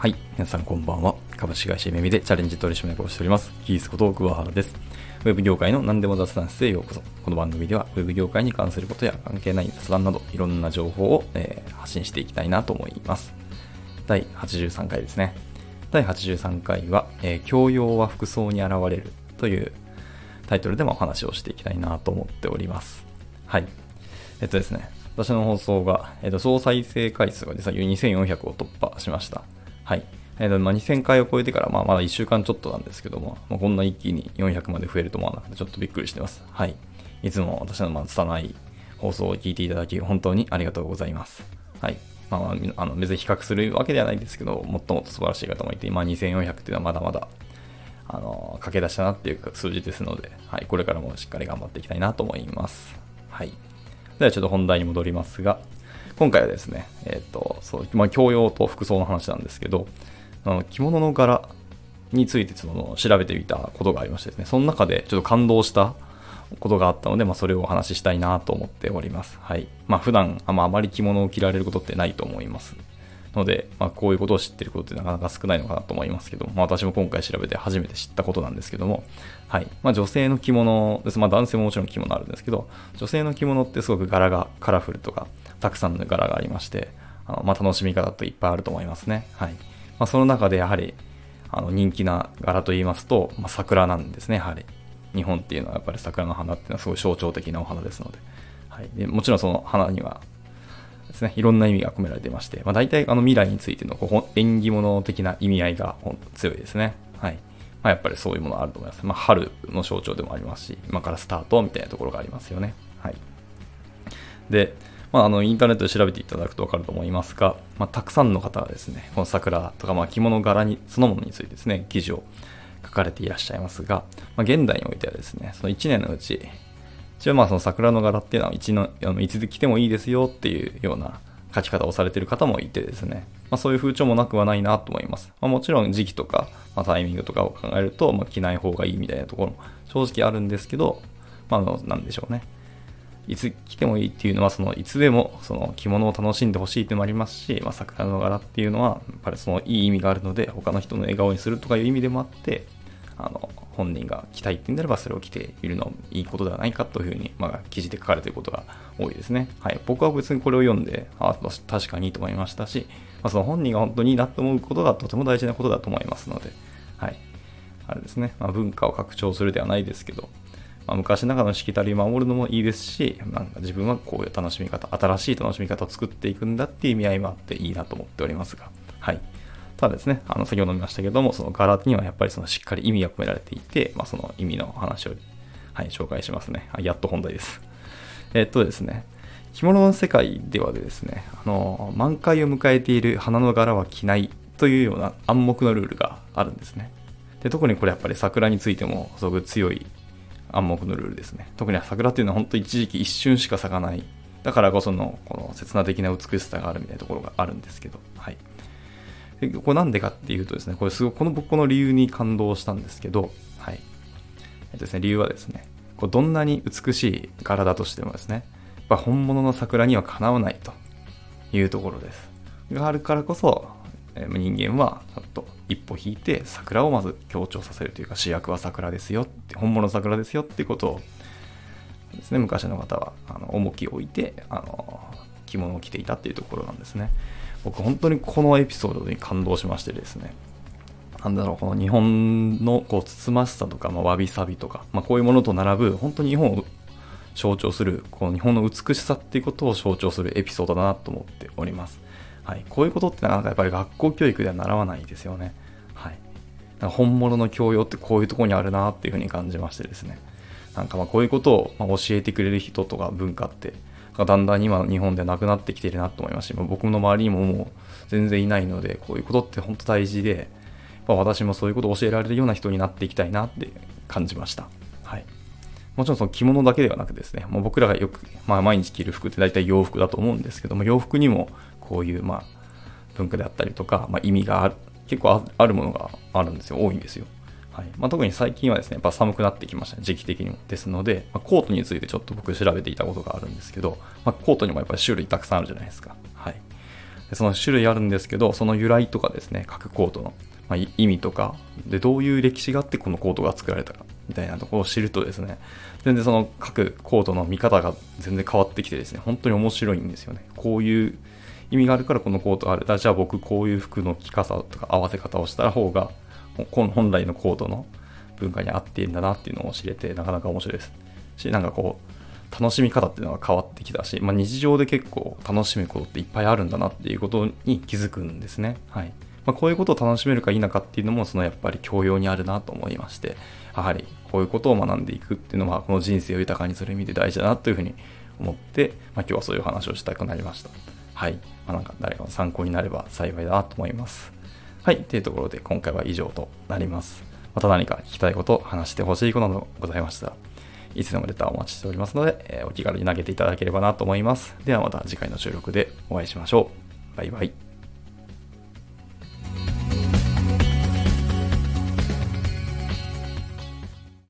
はい、皆さんこんばんは。株式会社めみでチャレンジ取締役をしております、キースこと桑原です。ウェブ業界の何でも雑談室へようこそ。この番組では、ウェブ業界に関することや関係ない雑談など、いろんな情報を、えー発信していきたいなと思います。第83回ですね。第83回は、えー教養は服装に現れるというタイトルでもお話をしていきたいなと思っております。はい。えっとですね、私の放送が、えっと、総再生回数が実は2400を突破しました。はい。えっと、まあ、2000回を超えてから、まあ、まだ1週間ちょっとなんですけども、まあ、こんな一気に400まで増えると思わなくて、ちょっとびっくりしてます。はい。いつも私のまあ拙い放送を聞いていただき、本当にありがとうございます。はい。まあ、あの別に比較するわけではないですけど、もっともっと素晴らしい方もいて、今2400っていうのはまだまだ、あの、駆け出したなっていう数字ですので、はい。これからもしっかり頑張っていきたいなと思います。はい。ではちょっと本題に戻りますが、今回はですね、えっ、と、そう、まあ、教養と服装の話なんですけど、あの着物の柄についてその調べてみたことがありましてですね、その中でちょっと感動したことがあったので、まあ、それをお話ししたいなと思っております。はい。まあ、普段、あまあ、まり着物を着られることってないと思います。ので、まあ、こういうことを知ってることってなかなか少ないのかなと思いますけど、まあ、私も今回調べて初めて知ったことなんですけども、はい。まあ、女性の着物です。まあ、男性ももちろん着物あるんですけど、女性の着物ってすごく柄がカラフルとか、たくさんの柄がありまして、あのまあ、楽しみ方っていっぱいあると思いますね。はい。まあ、その中でやはり、あの人気な柄と言いますと、まあ、桜なんですね、やはり。日本っていうのはやっぱり桜の花っていうのはすごい象徴的なお花ですので。はい。でもちろんその花には、ですね、いろんな意味が込められていまして、まあ、大体あの未来についてのこう縁起物的な意味合いが強いですね。はい。まあ、やっぱりそういうものあると思います。まあ、春の象徴でもありますし、今からスタートみたいなところがありますよね。はい。で、まあ、あのインターネットで調べていただくと分かると思いますが、まあ、たくさんの方がですね、この桜とか、まあ、着物柄にそのものについてですね、記事を書かれていらっしゃいますが、まあ、現代においてはですね、その1年のうち、一応まあその桜の柄っていうのは一のあのいつで着てもいいですよっていうような書き方をされてる方もいてですね、まあ、そういう風潮もなくはないなと思います。まあ、もちろん時期とか、まあ、タイミングとかを考えると、まあ、着ない方がいいみたいなところも正直あるんですけど、まあ、なんでしょうね。いつ着てもいいっていうのは、そのいつでもその着物を楽しんでほしいってもありますし、まあ、桜の柄っていうのは、やっぱりそのいい意味があるので、他の人の笑顔にするとかいう意味でもあって、あの本人が着たいっていうんであればそれを着ているのいいことではないかというふうに、まあ、記事で書かれていることが多いですね。はい、僕は別にこれを読んで、あ確かにいいと思いましたし、まあ、その本人が本当にいいなと思うことがとても大事なことだと思いますので、はい、あれですね、まあ、文化を拡張するではないですけど、まあ、昔ながらのしきたりを守るのもいいですし、なんか自分はこういう楽しみ方、新しい楽しみ方を作っていくんだっていう意味合いもあっていいなと思っておりますが、はい。ただですね、あの先ほど見ましたけども、その柄にはやっぱりそのしっかり意味が込められていて、まあ、その意味の話を、はい、紹介しますね。はい、やっと本題です。えっとですね、着物の世界ではですね、あの満開を迎えている花の柄は着ないというような暗黙のルールがあるんですね。で特にこれやっぱり桜についてもすごく強い暗黙のルールですね。特に桜っていうのは本当一時期一瞬しか咲かない。だからこそのこの刹那的な美しさがあるみたいなところがあるんですけど、はい。でこれなんでかっていうとですね、これすごい、この僕この理由に感動したんですけど、はい。えっとですね、理由はですね、こうどんなに美しい柄だとしてもですね、やっぱ本物の桜にはかなわないというところです。があるからこそ、人間はちょっと一歩引いて桜をまず強調させるというか主役は桜ですよって本物の桜ですよっていうことをですね昔の方はあの重きを置いてあの着物を着ていたっていうところなんですね。僕本当にこのエピソードに感動しましてですね。なんだろうこの日本のこうつつましさとか、まあ、わびさびとか、まあ、こういうものと並ぶ本当に日本を象徴するこの日本の美しさっていうことを象徴するエピソードだなと思っております。はい、こういうことってなかなかやっぱり学校教育では習わないですよね。はい、なんか本物の教養ってこういうとこにあるなっていうふうに感じましてですね。なんかまあこういうことを教えてくれる人とか文化って、だんだん今日本でなくなってきてるなと思いますし、まあ僕の周りにももう全然いないので、こういうことって本当大事で、まあ、私もそういうことを教えられるような人になっていきたいなって感じました。はい。もちろんその着物だけではなくですね、もう僕らがよく、まあ、毎日着る服って大体洋服だと思うんですけども、洋服にもこういう、まあ、文化であったりとか、まあ、意味がある、結構あるものがあるんですよ。多いんですよ。はいまあ、特に最近はですね、やっぱ寒くなってきました、時期的にも。ですので、まあ、コートについてちょっと僕調べていたことがあるんですけど、ま、コートにもやっぱり種類たくさんあるじゃないですか。はいで。その種類あるんですけど、その由来とかですね、各コートの、ま、意味とか、で、どういう歴史があってこのコートが作られたか、みたいなところを知るとですね、全然その各コートの見方が全然変わってきてですね、本当に面白いんですよね。こういう意味があるからこのコートある。じゃあ僕こういう服の着方とか合わせ方をした方が、本来のコートの文化に合っているんだなっていうのを知れて、なかなか面白いです。し、なんかこう、楽しみ方っていうのが変わってきたし、まあ、日常で結構楽しむことっていっぱいあるんだなっていうことに気づくんですね。はい。まあ、こういうことを楽しめるか否かっていうのも、そのやっぱり教養にあるなと思いまして、やはりこういうことを学んでいくっていうのは、この人生を豊かにする意味で大事だなというふうに思って、まあ、今日はそういう話をしたくなりました。はい。まあ、なんか誰かの参考になれば幸いだなと思います。はい。というところで今回は以上となります。また何か聞きたいこと、話してほしいことなどございましたら、いつでもレターお待ちしておりますので、えー、お気軽に投げていただければなと思います。ではまた次回の収録でお会いしましょう。バイバイ。